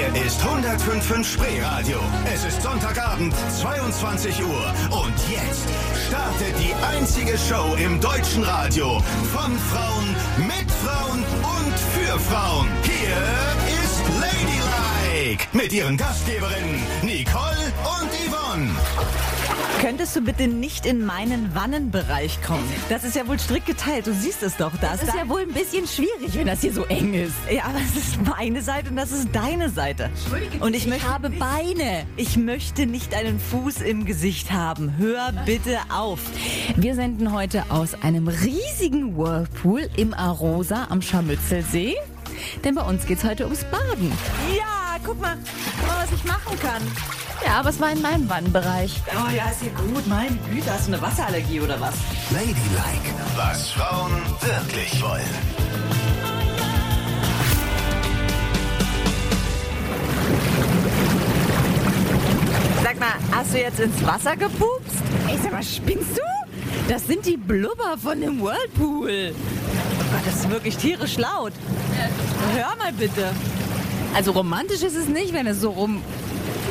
Hier ist 105.5 Spreeradio. Es ist Sonntagabend, 22 Uhr. Und jetzt startet die einzige Show im deutschen Radio. Von Frauen, mit Frauen und für Frauen. Hier ist Ladylike. Mit ihren Gastgeberinnen Nicole und Yvonne. Könntest du bitte nicht in meinen Wannenbereich kommen? Das ist ja wohl strikt geteilt. Du siehst es doch. Da Das ist ja wohl ein bisschen schwierig, wenn das hier so eng ist. ja, aber es ist meine Seite und das ist deine Seite. Und ich Ich habe Beine. ich möchte nicht einen Fuß im Gesicht haben. Hör bitte auf. Wir senden heute aus einem riesigen Whirlpool im Arosa am Scharmützelsee. Denn bei uns geht's heute ums Baden. Ja, guck mal, guck mal, was ich machen kann. Ja, aber es war in meinem Wannenbereich. Oh ja, ist ja gut. Meine Güte, hast du eine Wasserallergie oder was? Ladylike, was Frauen wirklich wollen. Sag mal, hast du jetzt ins Wasser gepupst? Ey, sag mal, spinnst du? Das sind die Blubber von dem Whirlpool. Oh Gott, das ist wirklich tierisch laut. Hör mal bitte. Also romantisch ist es nicht, wenn es so rum...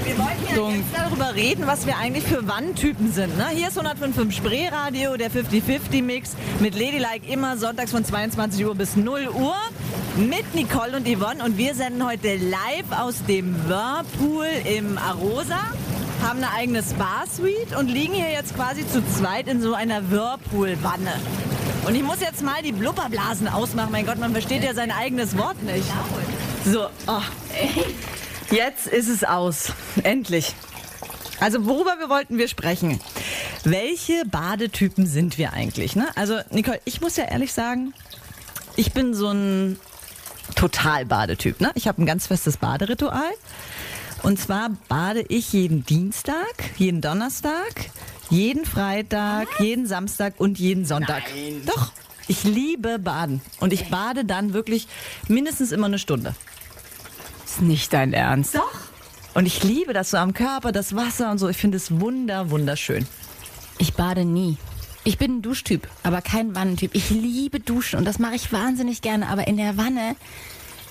Wir wollten ja Dung. jetzt darüber reden, was wir eigentlich für Wannentypen sind. Ne? Hier ist 105.5 Spreeradio, der 50-50-Mix mit Ladylike immer sonntags von 22 Uhr bis 0 Uhr mit Nicole und Yvonne. Und wir senden heute live aus dem Whirlpool im Arosa, haben eine eigene Spa-Suite und liegen hier jetzt quasi zu zweit in so einer Whirlpool-Wanne. Und ich muss jetzt mal die Blubberblasen ausmachen. Mein Gott, man versteht ja sein eigenes Wort nicht. So, oh. Jetzt ist es aus. Endlich. Also worüber wir wollten wir sprechen? Welche Badetypen sind wir eigentlich? Ne? Also Nicole, ich muss ja ehrlich sagen, ich bin so ein Total-Badetyp. Ne? Ich habe ein ganz festes Baderitual. Und zwar bade ich jeden Dienstag, jeden Donnerstag, jeden Freitag, jeden Samstag und jeden Sonntag. Doch, ich liebe Baden. Und ich bade dann wirklich mindestens immer eine Stunde. Ist nicht dein Ernst. Doch. Und ich liebe das so am Körper, das Wasser und so. Ich finde es wunder, wunderschön. Ich bade nie. Ich bin ein Duschtyp, aber kein Wannentyp. Ich liebe Duschen und das mache ich wahnsinnig gerne. Aber in der Wanne,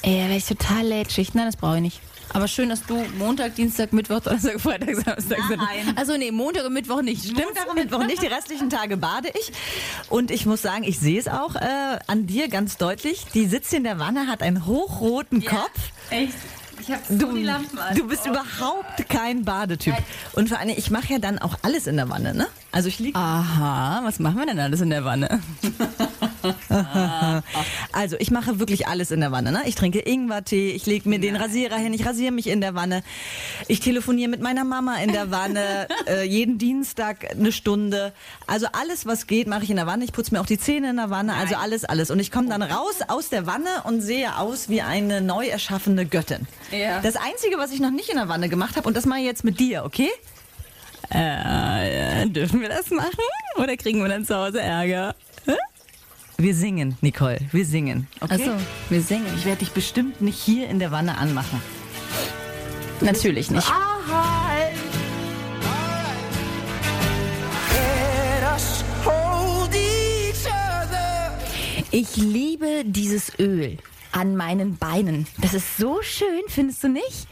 ey, da wäre ich total lätschig. Nein, das brauche ich nicht. Aber schön, dass du Montag, Dienstag, Mittwoch, Donnerstag, Freitag, Samstag. Nein. Also nee, Montag und Mittwoch nicht. Stimmt? Montag und Mittwoch nicht, die restlichen Tage bade ich. Und ich muss sagen, ich sehe es auch äh, an dir ganz deutlich. Die sitzt in der Wanne, hat einen hochroten Kopf. Echt? Ich habe Du, du bist überhaupt kein Badetyp. Und vor allem, ich mache ja dann auch alles in der Wanne, ne? Also ich liege. Aha, was machen wir denn alles in der Wanne? Also ich mache wirklich alles in der Wanne. Ne? Ich trinke Ingwertee, ich lege mir den Rasierer hin, ich rasiere mich in der Wanne. Ich telefoniere mit meiner Mama in der Wanne, äh, jeden Dienstag eine Stunde. Also alles, was geht, mache ich in der Wanne. Ich putze mir auch die Zähne in der Wanne, also alles, alles. Und ich komme dann raus aus der Wanne und sehe aus wie eine neu erschaffene Göttin. Ja. Das Einzige, was ich noch nicht in der Wanne gemacht habe, und das mache ich jetzt mit dir, okay? Äh, dürfen wir das machen? Oder kriegen wir dann zu Hause Ärger? Wir singen, Nicole, wir singen. Okay? Achso, wir singen. Ich werde dich bestimmt nicht hier in der Wanne anmachen. Natürlich nicht. Ich liebe dieses Öl an meinen Beinen. Das ist so schön, findest du nicht?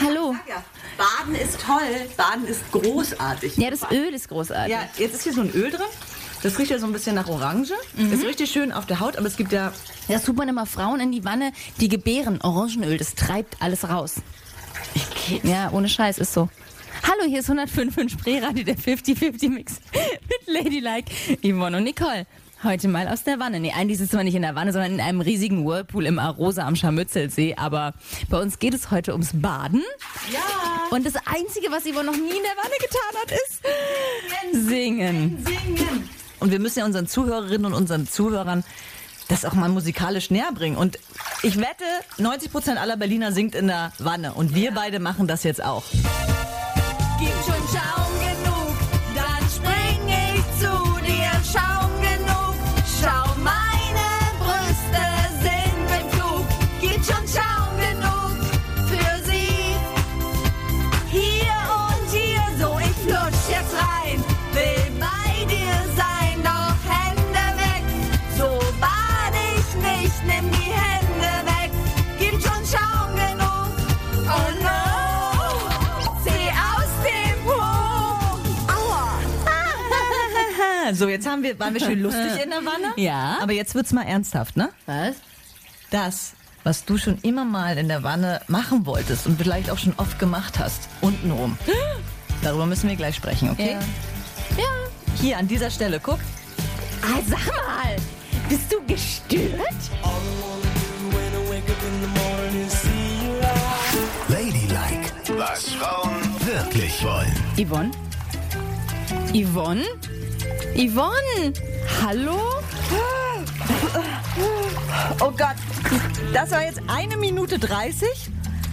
Hallo. Ja, Baden ist toll. Baden ist großartig. Ja, das Öl ist großartig. Ja, jetzt ist hier so ein Öl drin. Das riecht ja so ein bisschen nach Orange. Ist richtig schön auf der Haut, aber es gibt ja. Das tut man immer Frauen in die Wanne, die gebären Orangenöl. Das treibt alles raus. Ja, ohne Scheiß, ist so. Hallo, hier ist 105 in Spreeradio, der 50-50-Mix mit Ladylike, Yvonne und Nicole. Heute mal aus der Wanne. Nee, eigentlich es zwar nicht in der Wanne, sondern in einem riesigen Whirlpool im Arosa am Scharmützelsee. Aber bei uns geht es heute ums Baden. Ja. Und das Einzige, was Yvonne noch nie in der Wanne getan hat, ist singen. Singen. Und wir müssen ja unseren Zuhörerinnen und unseren Zuhörern das auch mal musikalisch näher bringen. Und ich wette, 90 Prozent aller Berliner singt in der Wanne. Und wir beide machen das jetzt auch. Gib schon Schaum So, jetzt haben wir, waren wir schön lustig in der Wanne. Ja. Aber jetzt wird's mal ernsthaft, ne? Was? Das, was du schon immer mal in der Wanne machen wolltest und vielleicht auch schon oft gemacht hast, untenrum. Darüber müssen wir gleich sprechen, okay? Ja. Hier an dieser Stelle, guck. Ah, sag mal, bist du gestört? Ladylike, was Frauen wirklich wollen. Yvonne? Yvonne? Yvonne? Hallo? Oh Gott, das war jetzt eine Minute 30.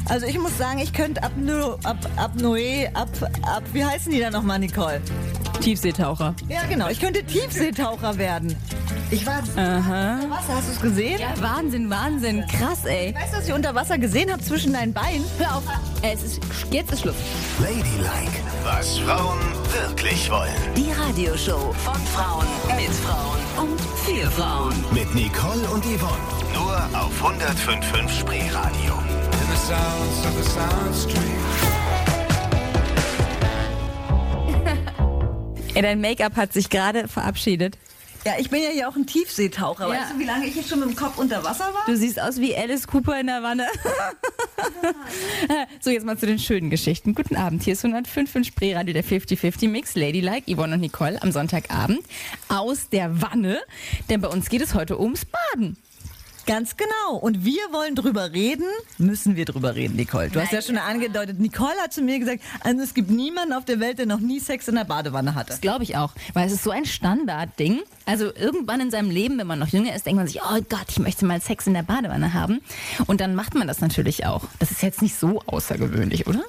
Also ich muss sagen, ich könnte ab, Nö- ab, ab Noé, ab, ab, wie heißen die da nochmal, Nicole? Tiefseetaucher. Ja, genau, ich könnte Tiefseetaucher werden. Ich war Aha. unter Wasser, hast du es gesehen? Ja, Wahnsinn, Wahnsinn. Krass, ey. Weißt du, was ich unter Wasser gesehen habe zwischen deinen Beinen? Hör auf. Es ist, jetzt ist Schluss. Ladylike, was Frauen wirklich wollen. Die Radioshow von Frauen mit Frauen und für Frauen. Mit Nicole und Yvonne. Nur auf 105.5 Spreeradio. in the sounds of the sound stream. Ey, dein Make-up hat sich gerade verabschiedet. Ja, ich bin ja hier auch ein Tiefseetaucher. Ja. Weißt du, wie lange ich jetzt schon mit dem Kopf unter Wasser war? Du siehst aus wie Alice Cooper in der Wanne. so, jetzt mal zu den schönen Geschichten. Guten Abend, hier ist 105 in Spreeradio, der 50-50 Mix. Ladylike, Yvonne und Nicole am Sonntagabend aus der Wanne. Denn bei uns geht es heute ums Baden. Ganz genau. Und wir wollen drüber reden, müssen wir drüber reden, Nicole. Du hast ja schon angedeutet, Nicole hat zu mir gesagt, also es gibt niemanden auf der Welt, der noch nie Sex in der Badewanne hatte. Das glaube ich auch, weil es ist so ein Standardding. Also irgendwann in seinem Leben, wenn man noch jünger ist, denkt man sich, oh Gott, ich möchte mal Sex in der Badewanne haben. Und dann macht man das natürlich auch. Das ist jetzt nicht so außergewöhnlich, oder?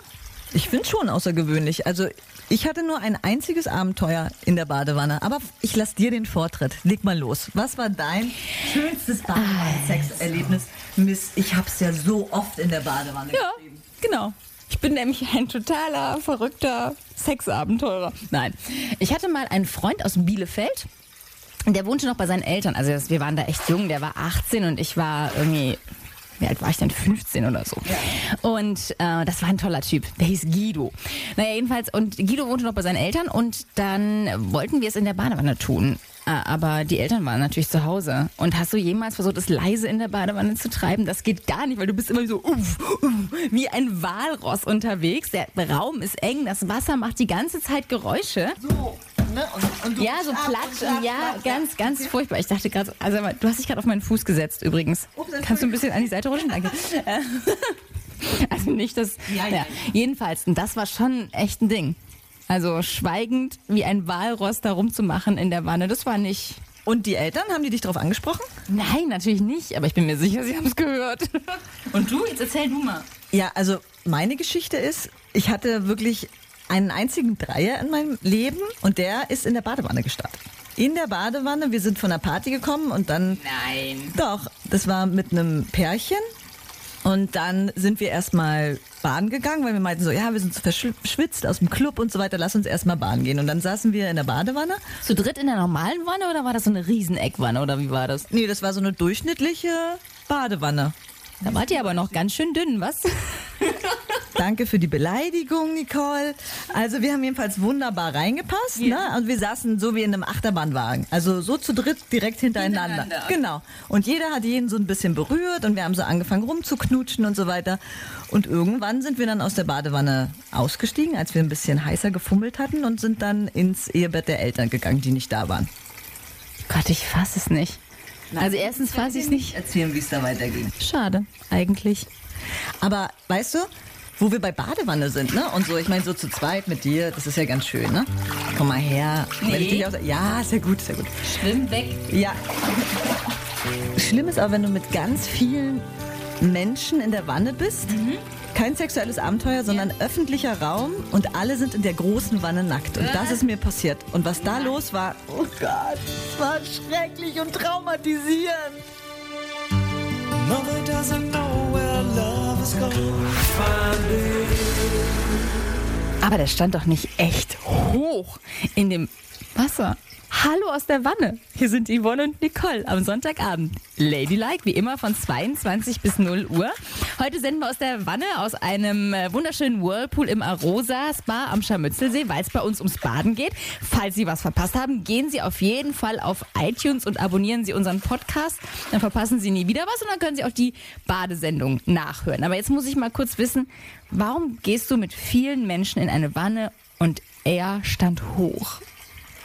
Ich finde schon außergewöhnlich. Also ich hatte nur ein einziges Abenteuer in der Badewanne. Aber ich lass dir den Vortritt. Leg mal los. Was war dein schönstes Badewannen-Sexerlebnis? Miss, ich hab's ja so oft in der Badewanne Ja, geschrieben. genau. Ich bin nämlich ein totaler, verrückter Sexabenteurer. Nein. Ich hatte mal einen Freund aus Bielefeld. Der wohnte noch bei seinen Eltern. Also wir waren da echt jung. Der war 18 und ich war irgendwie, wie alt war ich denn? 15 oder so. Und äh, das war ein toller Typ. Der hieß Guido. Naja, jedenfalls. Und Guido wohnte noch bei seinen Eltern und dann wollten wir es in der Badewanne tun. Äh, Aber die Eltern waren natürlich zu Hause. Und hast du jemals versucht, es leise in der Badewanne zu treiben? Das geht gar nicht, weil du bist immer so uff, uff, wie ein Walross unterwegs. Der Raum ist eng, das Wasser macht die ganze Zeit Geräusche. So, ne? und, und Ja, so ab platsch ab, und ja, ab, ganz, ganz furchtbar. Ich dachte gerade, so- also du hast dich gerade auf meinen Fuß gesetzt übrigens. Kannst du ein bisschen an die Seite rutschen? Danke. Also nicht das. Ja, Ja, ja. Jedenfalls, und das war schon echt ein Ding. Also schweigend wie ein Walross da rumzumachen in der Wanne, das war nicht. Und die Eltern, haben die dich darauf angesprochen? Nein, natürlich nicht, aber ich bin mir sicher, sie haben es gehört. Und du? Jetzt erzähl du mal. Ja, also meine Geschichte ist, ich hatte wirklich einen einzigen Dreier in meinem Leben und der ist in der Badewanne gestartet. In der Badewanne, wir sind von der Party gekommen und dann Nein. Doch, das war mit einem Pärchen. Und dann sind wir erstmal baden gegangen, weil wir meinten so, ja, wir sind so verschwitzt aus dem Club und so weiter, lass uns erstmal baden gehen. Und dann saßen wir in der Badewanne. Zu dritt in der normalen Wanne oder war das so eine Rieseneckwanne oder wie war das? Nee, das war so eine durchschnittliche Badewanne. Da wart ihr aber noch ganz schön dünn, was? Danke für die Beleidigung, Nicole. Also wir haben jedenfalls wunderbar reingepasst, ne? Und wir saßen so wie in einem Achterbahnwagen. Also so zu dritt direkt hintereinander. Hintereinander. Genau. Und jeder hat jeden so ein bisschen berührt und wir haben so angefangen rumzuknutschen und so weiter. Und irgendwann sind wir dann aus der Badewanne ausgestiegen, als wir ein bisschen heißer gefummelt hatten und sind dann ins Ehebett der Eltern gegangen, die nicht da waren. Gott, ich fass es nicht. Also erstens fass ich es nicht. Erzählen, wie es da weiterging. Schade, eigentlich. Aber weißt du, wo wir bei Badewanne sind, ne? Und so, ich meine, so zu zweit mit dir, das ist ja ganz schön, ne? Komm mal her. Nee. auch, ja, ja gut, ja gut. Schwimm weg. Ja. Schlimm ist aber, wenn du mit ganz vielen Menschen in der Wanne bist. Kein sexuelles Abenteuer, sondern öffentlicher Raum und alle sind in der großen Wanne nackt. Und das ist mir passiert. Und was da los war, oh Gott, es war schrecklich und traumatisierend. Mother doesn't know where love is. Find it. Aber der stand doch nicht echt hoch in dem Wasser. Hallo aus der Wanne. Hier sind Yvonne und Nicole am Sonntagabend. Ladylike, wie immer von 22 bis 0 Uhr. Heute senden wir aus der Wanne aus einem äh, wunderschönen Whirlpool im Arosa Spa am Scharmützelsee, weil es bei uns ums Baden geht. Falls Sie was verpasst haben, gehen Sie auf jeden Fall auf iTunes und abonnieren Sie unseren Podcast. Dann verpassen Sie nie wieder was und dann können Sie auch die Badesendung nachhören. Aber jetzt muss ich mal kurz wissen, warum gehst du mit vielen Menschen in eine Wanne und er stand hoch?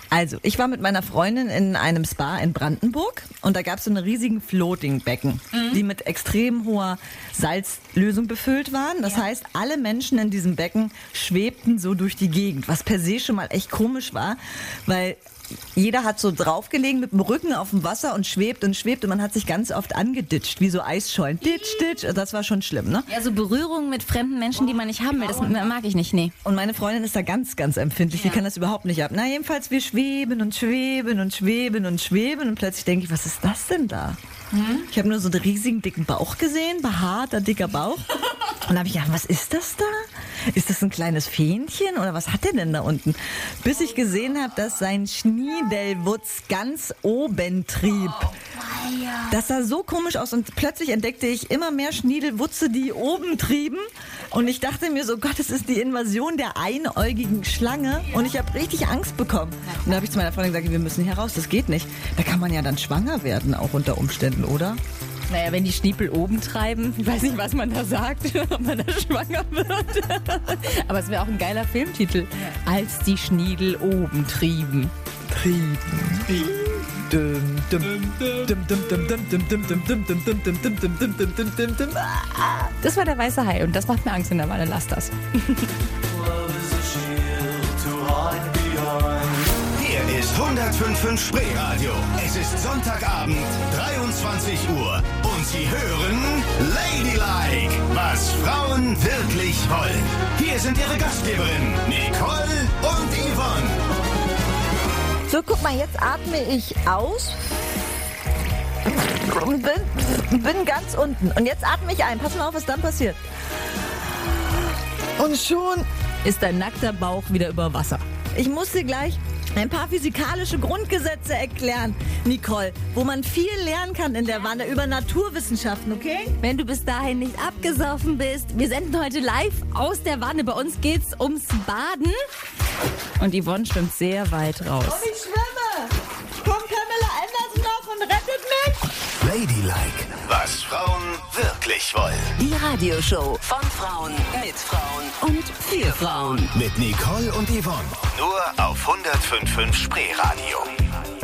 Also, ich war mit meiner Freundin in einem Spa in Brandenburg und da gab es so eine riesigen Floating-Becken, die mit extrem hoher Salzlösung befüllt waren. Das heißt, alle Menschen in diesem Becken schwebten so durch die Gegend, was per se schon mal echt komisch war, weil jeder hat so draufgelegen mit dem Rücken auf dem Wasser und schwebt und schwebt und man hat sich ganz oft angeditscht, wie so Eisschollen. Ditsch, ditsch, das war schon schlimm, ne? Ja, so Berührungen mit fremden Menschen, die man nicht haben will, das mag ich nicht, nee. Und meine Freundin ist da ganz, ganz empfindlich. Die kann das überhaupt nicht ab. Na, jedenfalls, wir schweben und schweben und schweben und schweben. Und plötzlich denke ich, was ist das denn da? Ich habe nur so einen riesigen, dicken Bauch gesehen, behaarter, dicker Bauch. Und da habe ich gedacht, was ist das da? Ist das ein kleines Fähnchen oder was hat der denn da unten? Bis ich gesehen habe, dass sein Schniedelwutz ganz oben trieb. Das sah so komisch aus und plötzlich entdeckte ich immer mehr Schniedelwutze, die oben trieben. Und ich dachte mir so, Gott, es ist die Invasion der einäugigen Schlange. Und ich habe richtig Angst bekommen. Und da habe ich zu meiner Freundin gesagt, wir müssen hier raus, das geht nicht. Da kann man ja dann schwanger werden, auch unter Umständen, oder? Naja, wenn die Schniepel oben treiben, ich weiß nicht, was man da sagt, ob man da schwanger wird. Aber es wäre auch ein geiler Filmtitel. Als die Schniedel oben trieben. Trieben. trieben. Das war der weiße Hai und das macht mir Angst in der Wanne, lass das. 105.5 Spreeradio. Es ist Sonntagabend, 23 Uhr. Und Sie hören Ladylike, was Frauen wirklich wollen. Hier sind Ihre Gastgeberinnen, Nicole und Yvonne. So, guck mal, jetzt atme ich aus. Und bin, bin ganz unten. Und jetzt atme ich ein. Pass mal auf, was dann passiert. Und schon, Ist dein nackter Bauch wieder über Wasser? ich muss dir gleich ein paar physikalische Grundgesetze erklären, Nicole, wo man viel lernen kann in der Wanne über Naturwissenschaften, okay? Wenn du bis dahin nicht abgesoffen bist, wir senden heute live aus der Wanne. Bei uns geht's ums Baden. Und Yvonne schwimmt sehr weit raus. Ich schwimme! Kommt Pamela Anderson noch und rettet mich? Ladylike, was Frauen wirklich wollen. Die Radioshow von Frauen mit Frauen und für Frauen. Mit Nicole und Yvonne. Nur auf 105.5 Spreeradio.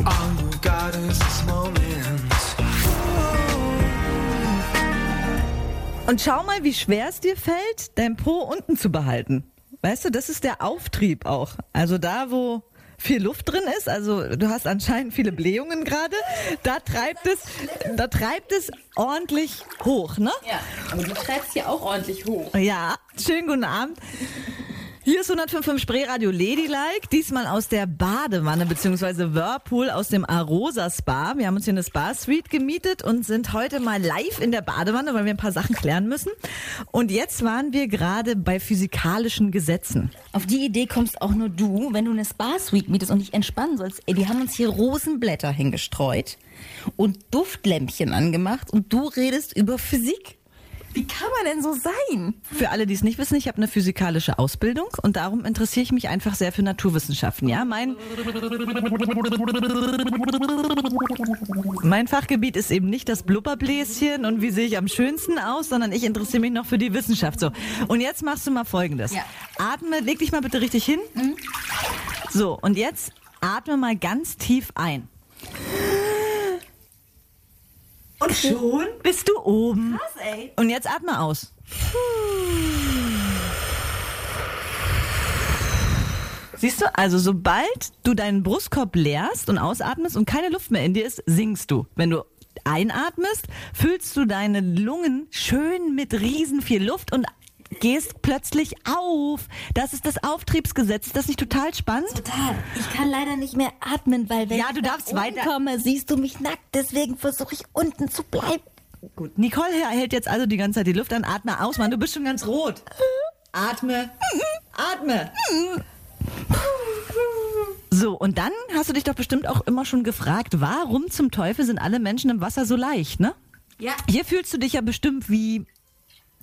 All you got is this moment. Und schau mal, wie schwer es dir fällt, dein Po unten zu behalten. Weißt du, das ist der Auftrieb auch. Also da, wo viel Luft drin ist, also du hast anscheinend viele Blähungen gerade, da treibt es, da treibt es ordentlich hoch, ne? Ja, aber du treibst hier auch ordentlich hoch. Ja, schönen guten Abend. Hier ist 105.5 Spreeradio Ladylike, diesmal aus der Badewanne bzw. Whirlpool aus dem Arosa Spa. Wir haben uns hier eine Spa-Suite gemietet und sind heute mal live in der Badewanne, weil wir ein paar Sachen klären müssen. Und jetzt waren wir gerade bei physikalischen Gesetzen. Auf die Idee kommst auch nur du, wenn du eine Spa-Suite mietest und dich entspannen sollst. Ey, die haben uns hier Rosenblätter hingestreut und Duftlämpchen angemacht und du redest über Physik. Wie kann man denn so sein? Für alle, die es nicht wissen, ich habe eine physikalische Ausbildung und darum interessiere ich mich einfach sehr für Naturwissenschaften. Ja, mein Mein Fachgebiet ist eben nicht das Blubberbläschen und wie sehe ich am schönsten aus, sondern ich interessiere mich noch für die Wissenschaft. So. Und jetzt machst du mal Folgendes. Ja. Atme, leg dich mal bitte richtig hin. So, und jetzt atme mal ganz tief ein. Und schon bist du oben. Was, ey? Und jetzt atme aus. Siehst du, also sobald du deinen Brustkorb leerst und ausatmest und keine Luft mehr in dir ist, singst du. Wenn du einatmest, füllst du deine Lungen schön mit riesen viel Luft und gehst plötzlich auf. Das ist das Auftriebsgesetz. Ist das nicht total spannend? Total. Ich kann leider nicht mehr atmen, weil wenn Ja, ich du nach darfst weiter- komme, siehst du mich nackt. Deswegen versuche ich unten zu bleiben. Gut. Nicole hält jetzt also die ganze Zeit die Luft an. Atme aus, Mann. Du bist schon ganz rot. Atme. Atme. So, und dann hast du dich doch bestimmt auch immer schon gefragt, warum zum Teufel sind alle Menschen im Wasser so leicht, ne? Ja. Hier fühlst du dich ja bestimmt wie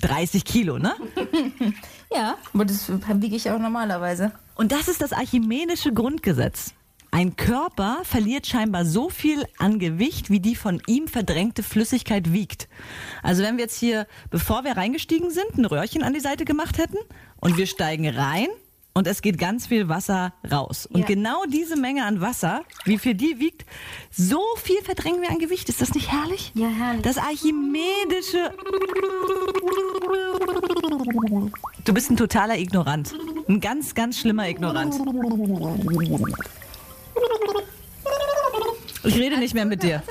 30 Kilo, ne? Ja, aber das wiege ich auch normalerweise. Und das ist das archimedische Grundgesetz. Ein Körper verliert scheinbar so viel an Gewicht, wie die von ihm verdrängte Flüssigkeit wiegt. Also wenn wir jetzt hier, bevor wir reingestiegen sind, ein Röhrchen an die Seite gemacht hätten und wir steigen rein und es geht ganz viel Wasser raus. Und Ja. genau diese Menge an Wasser, wie viel die wiegt, so viel verdrängen wir an Gewicht. Ist das nicht herrlich? Ja, herrlich. Das archimedische... Du bist ein totaler Ignorant. Ein ganz, ganz schlimmer Ignorant. Ich rede nicht mehr mit dir.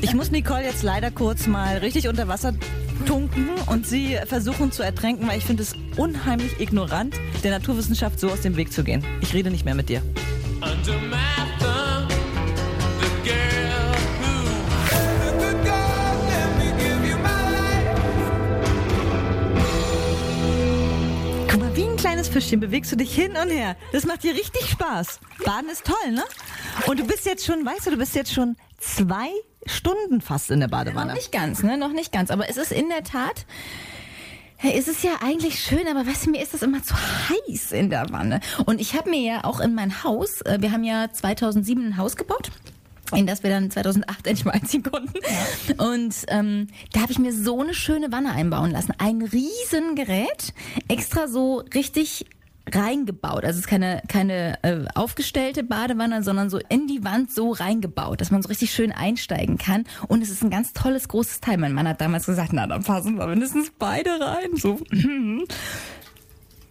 Ich muss Nicole jetzt leider kurz mal richtig unter Wasser tunken und sie versuchen zu ertränken, weil ich finde es unheimlich ignorant, der Naturwissenschaft so aus dem Weg zu gehen. Ich rede nicht mehr mit dir. Under my thumb, the girl Fischchen bewegst du dich hin und her. Das macht dir richtig Spaß. Baden ist toll, ne? Und du bist jetzt schon, weißt du, du bist jetzt schon zwei Stunden fast in der Noch Badewanne. nicht ganz, ne? Noch nicht ganz. Aber es ist in der Tat. Es ist ja eigentlich schön, aber weißt du, mir ist das immer zu heiß in der Wanne. Und ich habe mir ja auch in mein Haus, äh, wir haben ja 2007 ein Haus gebaut. In das wir dann 2008 endlich mal einziehen konnten. Und ähm, da habe ich mir so eine schöne Wanne einbauen lassen. Ein Riesengerät, extra so richtig reingebaut. Also es ist keine, keine äh, aufgestellte Badewanne, sondern so in die Wand so reingebaut, dass man so richtig schön einsteigen kann. Und es ist ein ganz tolles, großes Teil. Mein Mann hat damals gesagt, na, dann passen wir mindestens beide rein. So.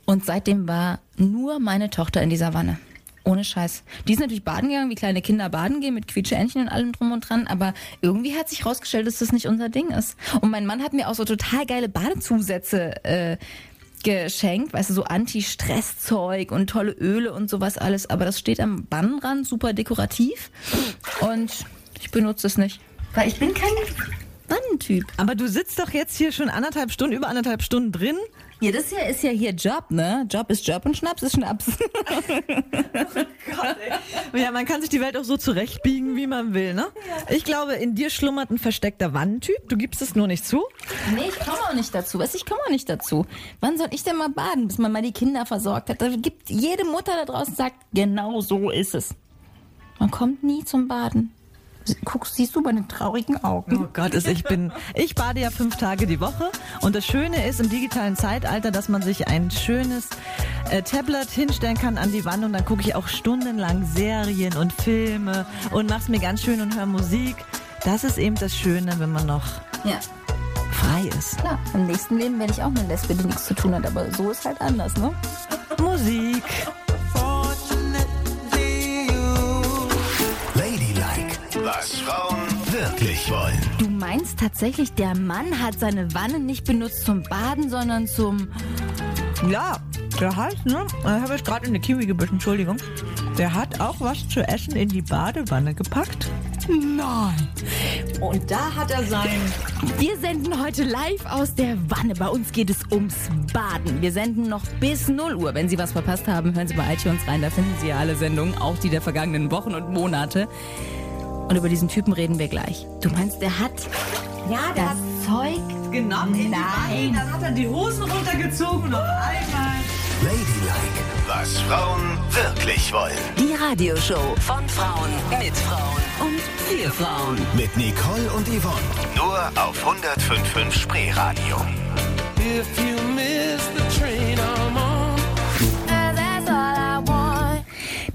Und seitdem war nur meine Tochter in dieser Wanne. Ohne Scheiß. Die ist natürlich baden gegangen, wie kleine Kinder baden gehen, mit Quietscheentchen und allem drum und dran. Aber irgendwie hat sich rausgestellt, dass das nicht unser Ding ist. Und mein Mann hat mir auch so total geile Badezusätze äh, geschenkt. Weißt du, so Anti-Stress-Zeug und tolle Öle und sowas alles. Aber das steht am Bannenrand, super dekorativ. Und ich benutze es nicht. Weil ich bin kein Wannentyp. Aber du sitzt doch jetzt hier schon anderthalb Stunden, über anderthalb Stunden drin. Ja, das hier ist ja hier Job, ne? Job ist Job und Schnaps ist Schnaps. Ja, man kann sich die Welt auch so zurechtbiegen, wie man will, ne? Ich glaube, in dir schlummert ein versteckter Wannentyp. Du gibst es nur nicht zu. Nee, ich komme auch nicht dazu. Du, ich komme auch nicht dazu. Wann soll ich denn mal baden, bis man mal die Kinder versorgt hat? Da gibt jede Mutter da draußen sagt, genau so ist es. Man kommt nie zum Baden. Guckst, siehst du meine traurigen Augen? Oh Gott, ist, ich bin, ich bade ja fünf Tage die Woche. Und das Schöne ist im digitalen Zeitalter, dass man sich ein schönes äh, Tablet hinstellen kann an die Wand und dann gucke ich auch stundenlang Serien und Filme und mach's mir ganz schön und höre Musik. Das ist eben das Schöne, wenn man noch Ja, frei ist. klar. Im nächsten Leben werde ich auch eine Lesbe, die nichts zu tun hat. Aber so ist halt anders, ne? Musik. Was Frauen wirklich wollen. Du meinst tatsächlich, der Mann hat seine Wanne nicht benutzt zum Baden, sondern zum... Ja, der hat, ne? Ich habe jetzt gerade in eine Kiwi gebissen, Entschuldigung. Der hat auch was zu essen in die Badewanne gepackt. Nein. Und da hat er sein. Wir senden heute live aus der Wanne. Bei uns geht es ums Baden. Wir senden noch bis 0 Uhr. Wenn Sie was verpasst haben, hören Sie bei iTunes rein. Da finden Sie ja alle Sendungen, auch die der vergangenen Wochen und Monate. Und über diesen Typen reden wir gleich. Du meinst, der hat Ja, das Zeug? genommen in die Wanne. Dann hat er die Hosen runtergezogen und auf einmal. Ladylike, was Frauen wirklich wollen. Die Radioshow von Frauen mit Frauen und für Frauen. Mit Nicole und Yvonne. Nur auf 105.5 Spreeradio. If you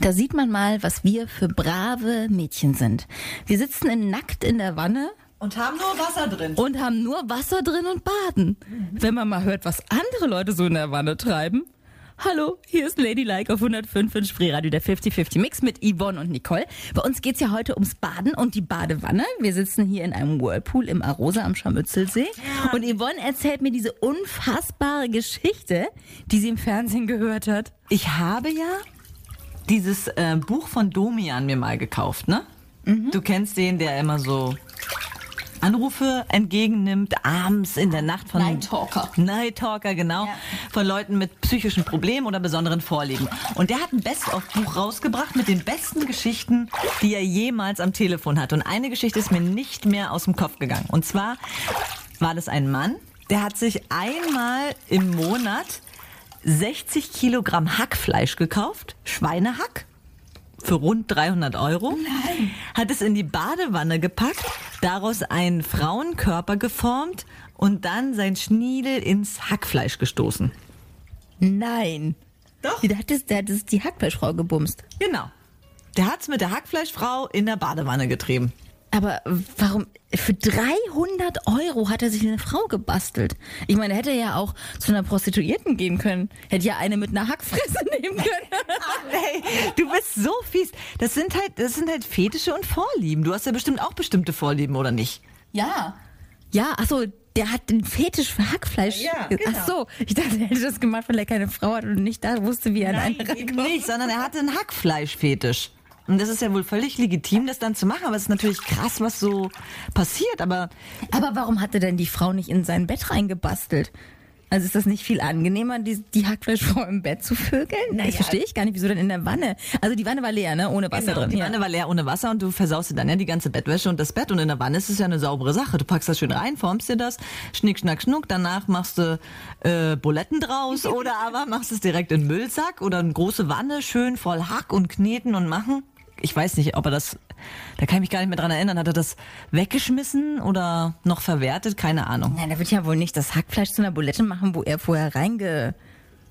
Da sieht man mal, was wir für brave Mädchen sind. Wir sitzen in nackt in der Wanne Und haben nur Wasser drin. und haben nur Wasser drin und baden. Wenn man mal hört, was andere Leute so in der Wanne treiben. Hallo, hier ist Ladylike auf 105 in Spreeradio, der 50-50 Mix mit Yvonne und Nicole. Bei uns geht's ja heute ums Baden und die Badewanne. Wir sitzen hier in einem Whirlpool im Arosa am Scharmützelsee. Und Yvonne erzählt mir diese unfassbare Geschichte, die sie im Fernsehen gehört hat. Ich habe ja dieses äh, Buch von Domian mir mal gekauft, ne? Du kennst den, der immer so Anrufe entgegennimmt, abends in der Nacht von Night Talker. Night Talker, genau, von Leuten mit psychischen Problemen oder besonderen Vorlieben. Und der hat ein Best-of-Buch rausgebracht mit den besten Geschichten, die er jemals am Telefon hat. Und eine Geschichte ist mir nicht mehr aus dem Kopf gegangen. Und zwar war das ein Mann, der hat sich einmal im Monat 60 Kilogramm Hackfleisch gekauft, Schweinehack, für rund 300 Euro, hat es in die Badewanne gepackt, daraus einen Frauenkörper geformt und dann sein Schniedel ins Hackfleisch gestoßen. Nein. Doch. Der hat, das, der hat das die Hackfleischfrau gebumst. Genau. Der hat's mit der Hackfleischfrau in der Badewanne getrieben. Aber warum? Für 300 Euro hat er sich eine Frau gebastelt. Ich meine, er hätte ja auch zu einer Prostituierten gehen können. Hätte ja eine mit einer Hackfresse nehmen können. Hey, du bist so fies. Das sind halt, das sind halt Fetische und Vorlieben. Du hast ja bestimmt auch bestimmte Vorlieben, oder nicht? Ja. Ja, ach so, der hat den Fetisch für Hackfleisch. Ja, genau. Ach so, ich dachte, er hätte das gemacht, weil er keine Frau hat und nicht da wusste, wie er an eine rankommt. Nicht, sondern er hatte einen Hackfleischfetisch. Und das ist ja wohl völlig legitim, das dann zu machen. Aber es ist natürlich krass, was so passiert. Aber Aber warum hatte denn die Frau nicht in sein Bett reingebastelt? Also ist das nicht viel angenehmer, die, die Hackfleischfrau im Bett zu vögeln? Nein, das verstehe ich gar nicht. Wieso denn in der Wanne? Also die Wanne war leer, ne? Ohne Wasser Genau, drin. die ja. Wanne war leer ohne Wasser und du versaust dir dann ja die ganze Bettwäsche und das Bett. Und in der Wanne ist es ja eine saubere Sache. Du packst das schön rein, formst dir das, schnick, schnack, schnuck. Danach machst du äh, Buletten draus oder aber machst es direkt in den Müllsack oder eine große Wanne, schön voll Hack und Kneten und machen. Ich weiß nicht, ob er das, da kann ich mich gar nicht mehr dran erinnern. Hat er das weggeschmissen oder noch verwertet? Keine Ahnung. Nein, der wird ja wohl nicht das Hackfleisch zu einer Bulette machen, wo er vorher reinge...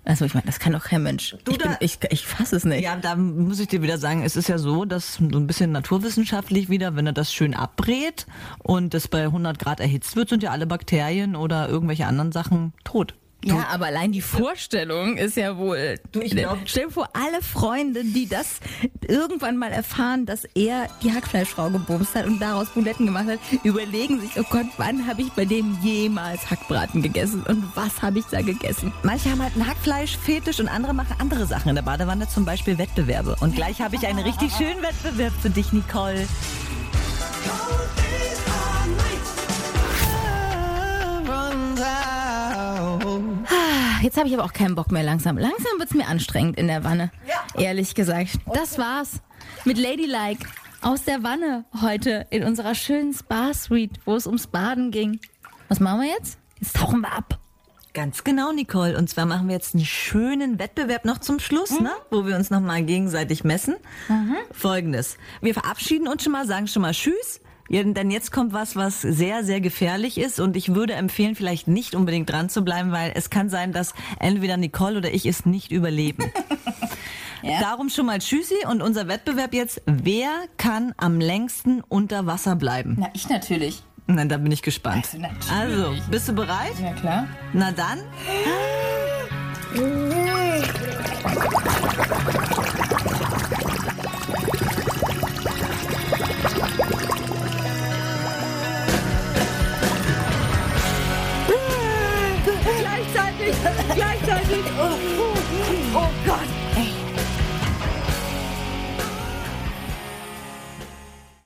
Also ich meine, das kann doch kein Mensch. Du, ich, bin, da- ich, ich fasse es nicht. Ja, da muss ich dir wieder sagen, es ist ja so, dass so ein bisschen naturwissenschaftlich wieder, wenn er das schön abbrät und das bei 100 Grad erhitzt wird, sind ja alle Bakterien oder irgendwelche anderen Sachen tot. Ja, aber allein die Vorstellung ist ja wohl. Du, ich glaub- Stell dir vor, alle Freunde, die das irgendwann mal erfahren, dass er die Hackfleischfrau gebumst hat und daraus Buletten gemacht hat, überlegen sich, oh Gott, wann habe ich bei dem jemals Hackbraten gegessen und was habe ich da gegessen? Manche haben halt einen Hackfleisch-Fetisch und andere machen andere Sachen in der Badewanne, zum Beispiel Wettbewerbe. Und gleich habe ich einen richtig schönen Wettbewerb für dich, Nicole. Ah, Jetzt habe ich aber auch keinen Bock mehr langsam. Langsam wird's mir anstrengend in der Wanne. Ehrlich gesagt. Das war's mit Ladylike aus der Wanne heute in unserer schönen Spa-Suite, wo es ums Baden ging. Was machen wir jetzt? Jetzt tauchen wir ab. Ganz genau, Nicole. Und zwar machen wir jetzt einen schönen Wettbewerb noch zum Schluss, ne? wo wir uns nochmal gegenseitig messen. Folgendes. Wir verabschieden uns schon mal, sagen schon mal Tschüss. Ja, denn jetzt kommt was, was sehr, sehr gefährlich ist und ich würde empfehlen, vielleicht nicht unbedingt dran zu bleiben, weil es kann sein, dass entweder Nicole oder ich es nicht überleben. Darum schon mal Tschüssi und unser Wettbewerb jetzt, wer kann am längsten unter Wasser bleiben? Na, ich natürlich. Nein, da bin ich gespannt. Also. Also, bist du bereit? Ja, klar. Na dann, 小心点。